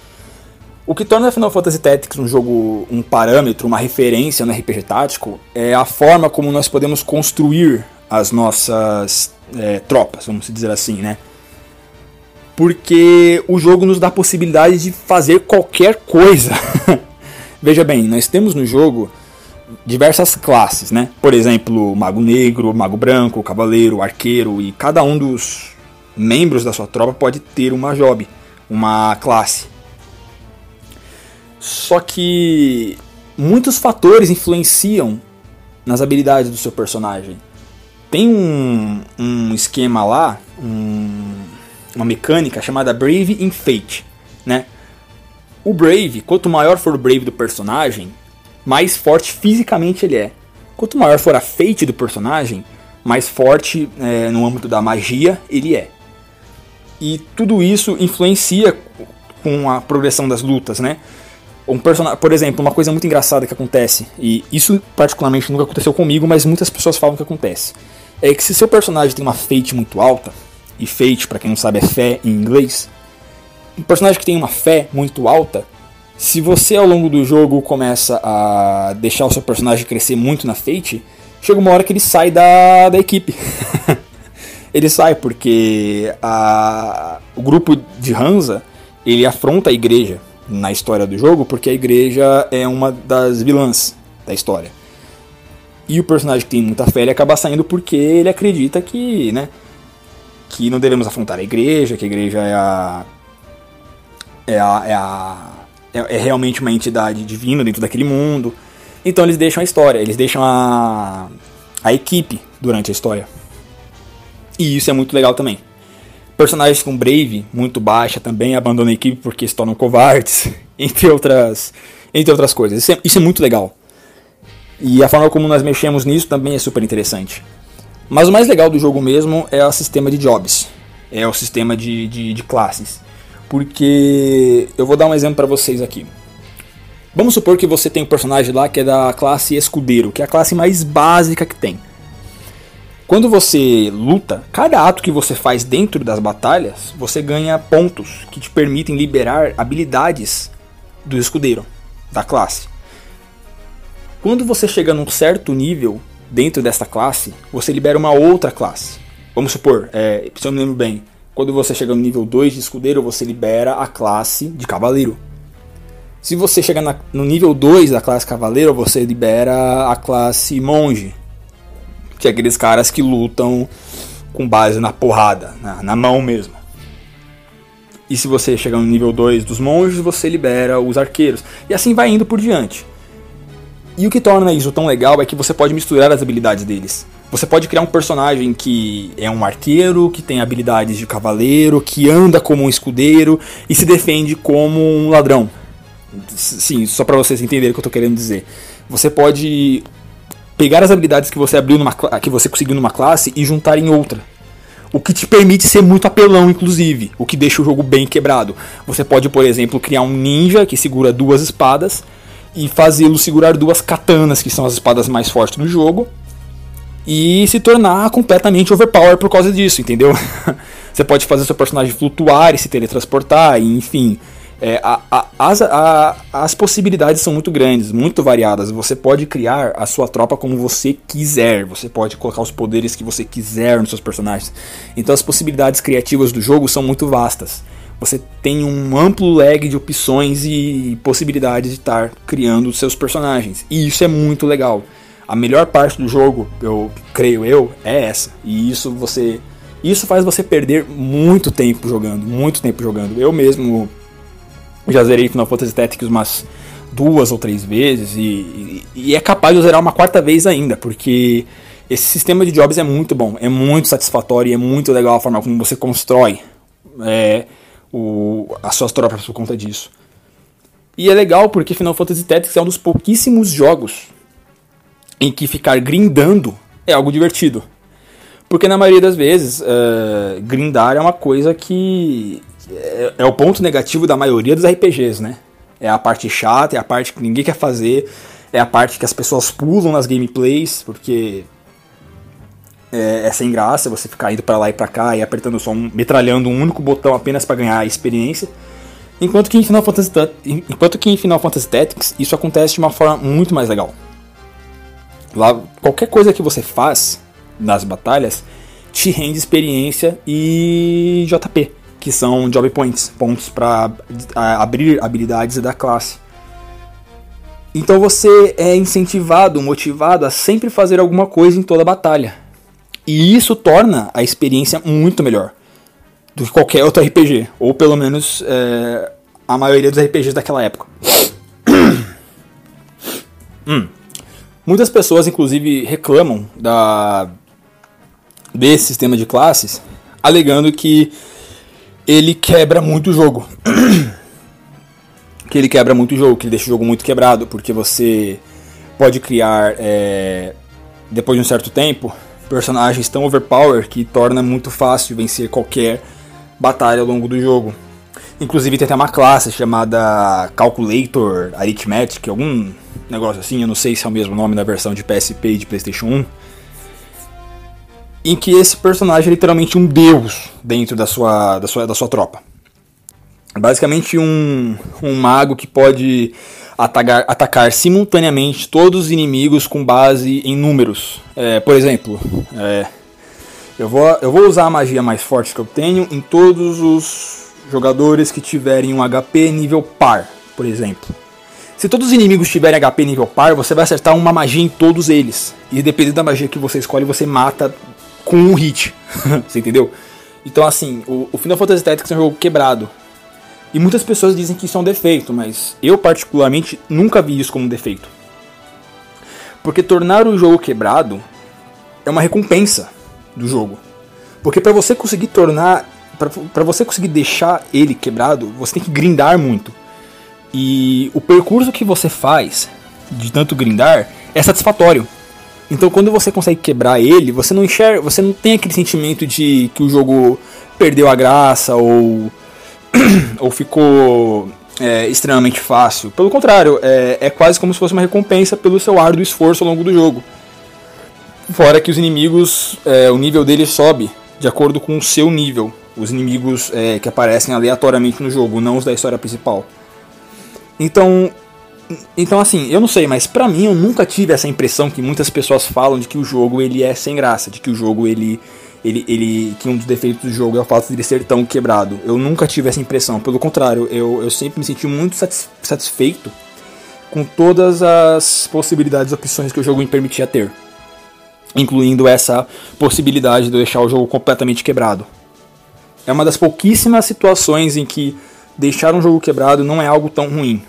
O que torna Final Fantasy Tactics um jogo, um parâmetro, uma referência no RPG tático é a forma como nós podemos construir as nossas é, tropas, vamos dizer assim, né? Porque o jogo nos dá a possibilidade de fazer qualquer coisa. Veja bem, nós temos no jogo diversas classes, né? Por exemplo, mago negro, mago branco, cavaleiro, arqueiro e cada um dos membros da sua tropa pode ter uma job, uma classe. Só que muitos fatores influenciam nas habilidades do seu personagem. Tem um, um esquema lá, um, uma mecânica chamada Brave in Fate, né? O Brave, quanto maior for o Brave do personagem, mais forte fisicamente ele é. Quanto maior for a Fate do personagem, mais forte é, no âmbito da magia ele é. E tudo isso influencia com a progressão das lutas, né? Um personagem, por exemplo, uma coisa muito engraçada que acontece, e isso particularmente nunca aconteceu comigo, mas muitas pessoas falam que acontece, é que se seu personagem tem uma fate muito alta, e fate, para quem não sabe, é fé em inglês, um personagem que tem uma fé muito alta, se você ao longo do jogo começa a deixar o seu personagem crescer muito na Fate, chega uma hora que ele sai da, da equipe. ele sai porque a, o grupo de Hansa ele afronta a igreja na história do jogo porque a igreja é uma das vilãs da história. E o personagem que tem muita fé ele acaba saindo porque ele acredita que, né, que não devemos afrontar a igreja, que a igreja é a é a, é a é, é realmente uma entidade divina dentro daquele mundo. Então eles deixam a história, eles deixam a, a equipe durante a história. E isso é muito legal também. Personagens com Brave, muito baixa, também abandonam a equipe porque se tornam covardes, entre outras, entre outras coisas. Isso é, isso é muito legal. E a forma como nós mexemos nisso também é super interessante. Mas o mais legal do jogo mesmo é o sistema de jobs, é o sistema de, de, de classes. Porque eu vou dar um exemplo para vocês aqui. Vamos supor que você tem um personagem lá que é da classe escudeiro, que é a classe mais básica que tem. Quando você luta, cada ato que você faz dentro das batalhas, você ganha pontos que te permitem liberar habilidades do escudeiro, da classe. Quando você chega num certo nível dentro dessa classe, você libera uma outra classe. Vamos supor, é, se eu me lembro bem, quando você chega no nível 2 de escudeiro, você libera a classe de cavaleiro. Se você chegar na, no nível 2 da classe cavaleiro, você libera a classe monge. Que é aqueles caras que lutam com base na porrada, na, na mão mesmo. E se você chegar no nível 2 dos monges, você libera os arqueiros. E assim vai indo por diante. E o que torna isso tão legal é que você pode misturar as habilidades deles. Você pode criar um personagem que é um arqueiro, que tem habilidades de cavaleiro, que anda como um escudeiro e se defende como um ladrão. Sim, só para vocês entenderem o que eu tô querendo dizer. Você pode pegar as habilidades que você abriu numa que você conseguiu numa classe e juntar em outra. O que te permite ser muito apelão, inclusive, o que deixa o jogo bem quebrado. Você pode, por exemplo, criar um ninja que segura duas espadas e fazê-lo segurar duas katanas, que são as espadas mais fortes do jogo, e se tornar completamente overpower por causa disso, entendeu? Você pode fazer seu personagem flutuar e se teletransportar, e, enfim. É, a, a, as, a, as possibilidades são muito grandes, muito variadas. Você pode criar a sua tropa como você quiser. Você pode colocar os poderes que você quiser nos seus personagens. Então as possibilidades criativas do jogo são muito vastas. Você tem um amplo leg de opções e possibilidades de estar criando seus personagens. E isso é muito legal. A melhor parte do jogo, eu creio eu, é essa. E isso você isso faz você perder muito tempo jogando, muito tempo jogando. Eu mesmo já zerei Final Fantasy Tactics umas duas ou três vezes e, e, e, é capaz de zerar uma quarta vez ainda, porque esse sistema de jobs é muito bom, é muito satisfatório e é muito legal a forma como você constrói é, o, as suas tropas por conta disso. E é legal porque Final Fantasy Tactics é um dos pouquíssimos jogos em que ficar grindando é algo divertido. Porque na maioria das vezes, uh, grindar é uma coisa que é, é, o ponto negativo da maioria dos RPGs, né? É a parte chata, é a parte que ninguém quer fazer, é a parte que as pessoas pulam nas gameplays, porque é, é sem graça você ficar indo para lá e para cá e apertando só um, metralhando um único botão apenas para ganhar experiência. Enquanto que em Final Fantasy enquanto que em Final Fantasy Tactics isso acontece de uma forma muito mais legal. Lá qualquer coisa que você faz nas batalhas te rende experiência e JP, que são Job Points, pontos para abrir habilidades da classe. Então você é incentivado, motivado a sempre fazer alguma coisa em toda batalha. E isso torna a experiência muito melhor do que qualquer outro RPG, ou pelo menos é, a maioria dos RPGs daquela época. hum. Muitas pessoas, inclusive, reclamam da desse sistema de classes, alegando que ele quebra muito o jogo. que ele quebra muito o jogo, que ele deixa o jogo muito quebrado, porque você pode criar, é, depois de um certo tempo, personagens tão overpower que torna muito fácil vencer qualquer batalha ao longo do jogo. Inclusive tem até uma classe chamada Calculator Arithmetic, algum negócio assim, eu não sei se é o mesmo nome na versão de PSP e de PlayStation 1 em que esse personagem é literalmente um deus dentro da sua, da sua, da sua tropa. Basicamente um, um mago que pode atacar, atacar simultaneamente todos os inimigos com base em números. É, por exemplo, é, eu, vou, eu vou usar a magia mais forte que eu tenho em todos os jogadores que tiverem um HP nível par, por exemplo. Se todos os inimigos tiverem HP nível par, você vai acertar uma magia em todos eles. E dependendo da magia que você escolhe, você mata com um hit. você entendeu? Então, assim, o, o Final Fantasy Tactics é um jogo quebrado. E muitas pessoas dizem que isso é um defeito, mas eu, particularmente, nunca vi isso como um defeito. Porque tornar o jogo quebrado é uma recompensa do jogo. Porque para você conseguir tornar. para você conseguir deixar ele quebrado, você tem que grindar muito. E o percurso que você faz de tanto grindar é satisfatório. Então quando você consegue quebrar ele, você não enxerga, você não tem aquele sentimento de que o jogo perdeu a graça ou ou ficou é, extremamente fácil. Pelo contrário, é, é quase como se fosse uma recompensa pelo seu árduo esforço ao longo do jogo. Fora que os inimigos, é, o nível deles sobe de acordo com o seu nível. Os inimigos é, que aparecem aleatoriamente no jogo, não os da história principal. Então, então assim, eu não sei, mas para mim eu nunca tive essa impressão que muitas pessoas falam de que o jogo ele é sem graça, de que o jogo ele ele, ele que um dos defeitos do jogo é o fato de ele ser tão quebrado. Eu nunca tive essa impressão, pelo contrário, eu, eu sempre me senti muito satisfeito com todas as possibilidades e opções que o jogo me permitia ter, incluindo essa possibilidade de deixar o jogo completamente quebrado. É uma das pouquíssimas situações em que deixar um jogo quebrado não é algo tão ruim.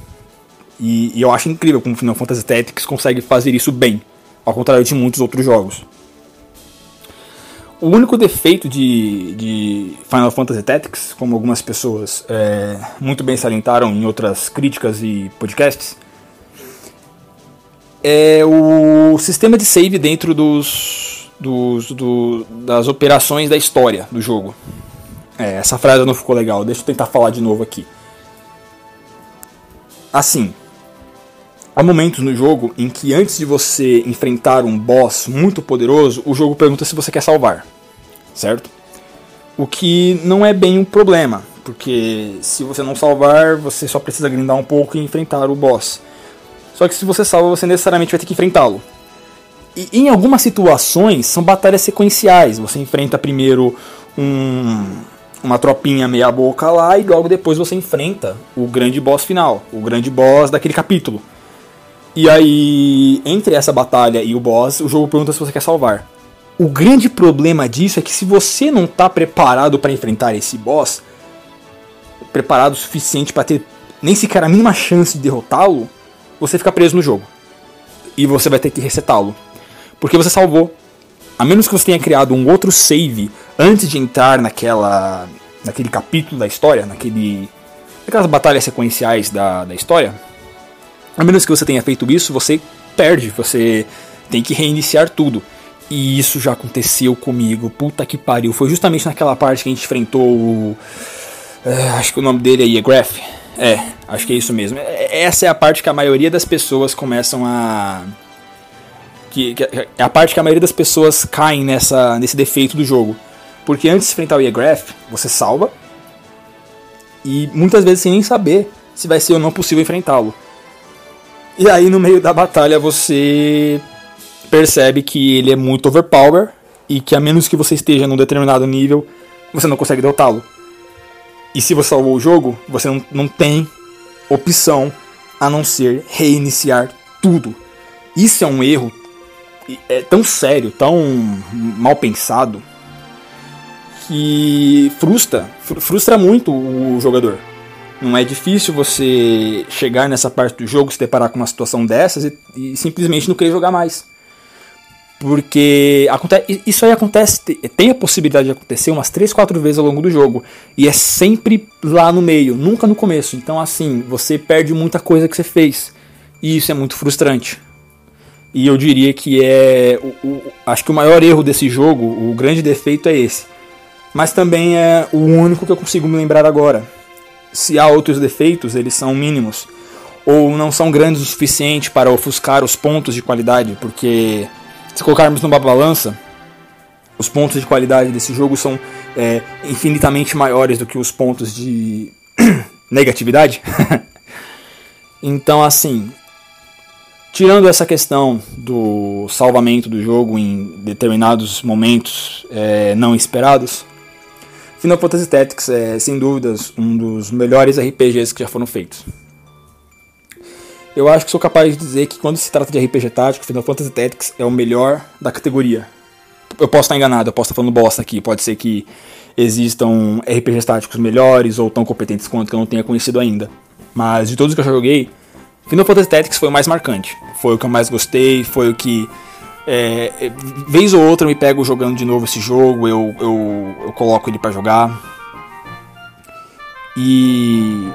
E, e eu acho incrível como Final Fantasy Tactics consegue fazer isso bem, ao contrário de muitos outros jogos. O único defeito de, de Final Fantasy Tactics, como algumas pessoas é, muito bem salientaram em outras críticas e podcasts, é o sistema de save dentro dos, dos do, das operações da história do jogo. É, essa frase não ficou legal, deixa eu tentar falar de novo aqui. Assim, há momentos no jogo em que antes de você enfrentar um boss muito poderoso, o jogo pergunta se você quer salvar, certo? O que não é bem um problema, porque se você não salvar, você só precisa grindar um pouco e enfrentar o boss. Só que se você salva, você necessariamente vai ter que enfrentá-lo. E em algumas situações são batalhas sequenciais. Você enfrenta primeiro um, uma tropinha meia boca lá e logo depois você enfrenta o grande boss final, o grande boss daquele capítulo. E aí, entre essa batalha e o boss, o jogo pergunta se você quer salvar. O grande problema disso é que se você não está preparado para enfrentar esse boss, preparado o suficiente para ter nem sequer a mínima chance de derrotá-lo, você fica preso no jogo. E você vai ter que resetá-lo. Porque você salvou. A menos que você tenha criado um outro save antes de entrar naquela. naquele capítulo da história, naquele. naquelas batalhas sequenciais da, da história. A menos que você tenha feito isso, você perde, você tem que reiniciar tudo. E isso já aconteceu comigo. Puta que pariu. Foi justamente naquela parte que a gente enfrentou o. É, acho que o nome dele é Yegraph. É, acho que é isso mesmo. É, essa é a parte que a maioria das pessoas começam a. Que, que, é a parte que a maioria das pessoas caem nessa, nesse defeito do jogo. Porque antes de enfrentar o Yegraph, você salva. E muitas vezes sem nem saber se vai ser ou não possível enfrentá-lo. E aí no meio da batalha você percebe que ele é muito overpower e que a menos que você esteja num determinado nível, você não consegue derrotá-lo. E se você salvou o jogo, você não, não tem opção a não ser reiniciar tudo. Isso é um erro é tão sério, tão mal pensado, que frustra, frustra muito o jogador. Não é difícil você chegar nessa parte do jogo, se deparar com uma situação dessas e, e simplesmente não querer jogar mais. Porque isso aí acontece, tem a possibilidade de acontecer umas 3, 4 vezes ao longo do jogo. E é sempre lá no meio, nunca no começo. Então, assim, você perde muita coisa que você fez. E isso é muito frustrante. E eu diria que é. O, o, acho que o maior erro desse jogo, o grande defeito é esse. Mas também é o único que eu consigo me lembrar agora se há outros defeitos, eles são mínimos ou não são grandes o suficiente para ofuscar os pontos de qualidade, porque se colocarmos numa balança, os pontos de qualidade desse jogo são é, infinitamente maiores do que os pontos de negatividade. então, assim, tirando essa questão do salvamento do jogo em determinados momentos é, não esperados, Final Fantasy Tactics é, sem dúvidas, um dos melhores RPGs que já foram feitos. Eu acho que sou capaz de dizer que quando se trata de RPG tático, Final Fantasy Tactics é o melhor da categoria. Eu posso estar enganado, eu posso estar falando bosta aqui. Pode ser que existam RPGs táticos melhores ou tão competentes quanto que eu não tenha conhecido ainda. Mas de todos que eu já joguei, Final Fantasy Tactics foi o mais marcante. Foi o que eu mais gostei, foi o que é, é, vez ou outra eu me pego jogando de novo esse jogo, eu, eu, eu coloco ele para jogar. E.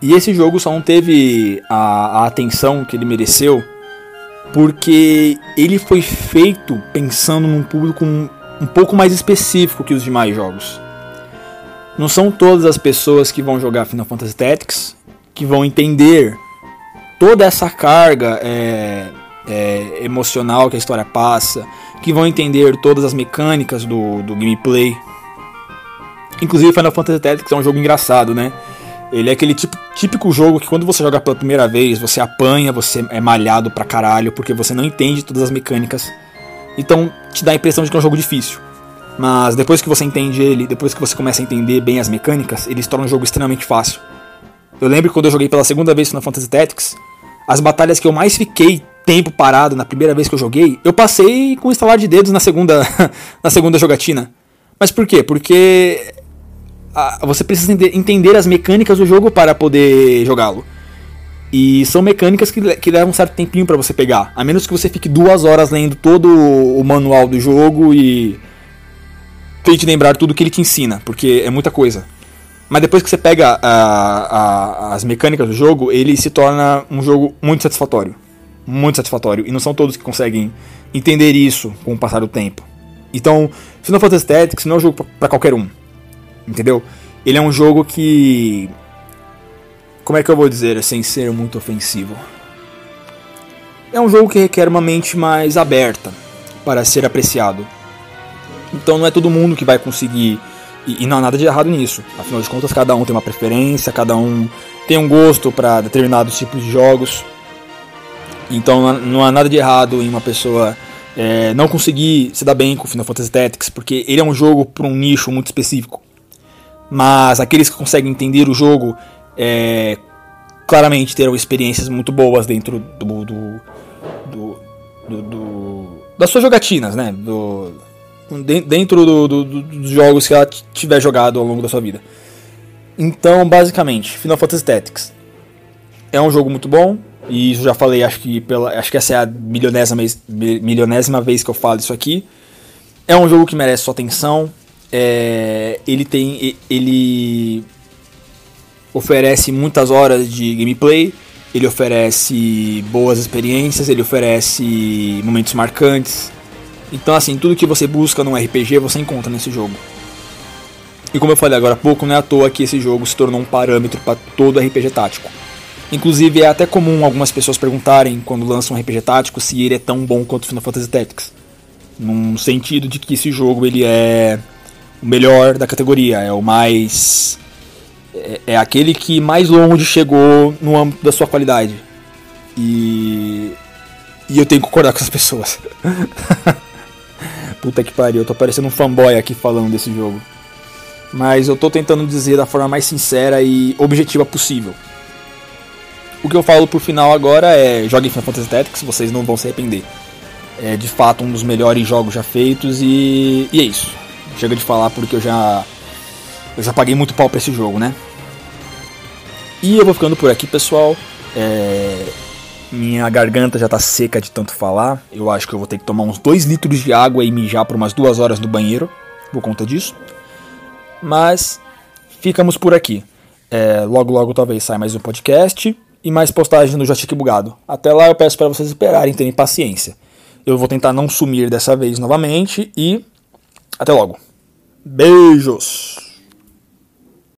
E esse jogo só não teve a, a atenção que ele mereceu porque ele foi feito pensando num público um, um pouco mais específico que os demais jogos. Não são todas as pessoas que vão jogar Final Fantasy Tactics que vão entender toda essa carga é, é, emocional que a história passa, que vão entender todas as mecânicas do, do gameplay. Inclusive Final Fantasy Tactics é um jogo engraçado, né? Ele é aquele tipo, típico jogo que quando você joga pela primeira vez, você apanha, você é malhado pra caralho, porque você não entende todas as mecânicas. Então te dá a impressão de que é um jogo difícil. Mas depois que você entende ele, depois que você começa a entender bem as mecânicas, ele se torna um jogo extremamente fácil. Eu lembro quando eu joguei pela segunda vez Final Fantasy Tactics, as batalhas que eu mais fiquei tempo parado na primeira vez que eu joguei, eu passei com instalar de dedos na segunda, na segunda jogatina. Mas por quê? Porque a, você precisa entender as mecânicas do jogo para poder jogá-lo. E são mecânicas que, que levam um certo tempinho para você pegar. A menos que você fique duas horas lendo todo o manual do jogo e tente lembrar tudo que ele te ensina, porque é muita coisa. Mas depois que você pega a, a, as mecânicas do jogo, ele se torna um jogo muito satisfatório muito satisfatório. E não são todos que conseguem entender isso com o passar do tempo. Então, Final Fantasy Tactics não é um jogo para qualquer um. Entendeu? Ele é um jogo que como é que eu vou dizer sem ser muito ofensivo? É um jogo que requer uma mente mais aberta para ser apreciado. Então não é todo mundo que vai conseguir e, e, não há nada de errado nisso. Afinal de contas, cada um tem uma preferência, cada um tem um gosto para determinados tipos de jogos. Então não há nada de errado em uma pessoa é, não conseguir se dar bem com Final Fantasy Tactics, porque ele é um jogo para um nicho muito específico. Mas aqueles que conseguem entender o jogo é, claramente terão experiências muito boas dentro do, do, do, do das suas jogatinas, né? Dentro do, do, dos jogos que ela tiver jogado ao longo da sua vida. Então, basicamente, Final Fantasy Tactics é um jogo muito bom. E isso já falei, acho que pela, acho que essa é a milionésima, milionésima vez que eu falo isso aqui. É um jogo que merece sua atenção. É, ele tem, ele oferece muitas horas de gameplay. Ele oferece boas experiências. Ele oferece momentos marcantes. Então, assim, tudo que você busca num RPG você encontra nesse jogo. E como eu falei agora há pouco, não é à toa que esse jogo se tornou um parâmetro para todo RPG tático. Inclusive, é até comum algumas pessoas perguntarem quando lançam um RPG tático se ele é tão bom quanto Final Fantasy Tactics. Num sentido de que esse jogo ele é o melhor da categoria, é o mais. É, é aquele que mais longe chegou no âmbito da sua qualidade. E. E eu tenho que concordar com essas pessoas. Puta que pariu, eu tô parecendo um fanboy aqui falando desse jogo. Mas eu tô tentando dizer da forma mais sincera e objetiva possível. O que eu falo por final agora é: joguem Final Fantasy Tactics, vocês não vão se arrepender. É de fato um dos melhores jogos já feitos e, e é isso. Chega de falar porque eu já eu já paguei muito pau pra esse jogo, né? E eu vou ficando por aqui, pessoal. É... Minha garganta já tá seca de tanto falar. Eu acho que eu vou ter que tomar uns 2 litros de água e mijar por umas duas horas no banheiro. Por conta disso. Mas ficamos por aqui. É, logo, logo talvez saia mais um podcast e mais postagens no Joystick Bugado. Até lá eu peço para vocês esperarem, terem paciência. Eu vou tentar não sumir dessa vez novamente e até logo. Beijos!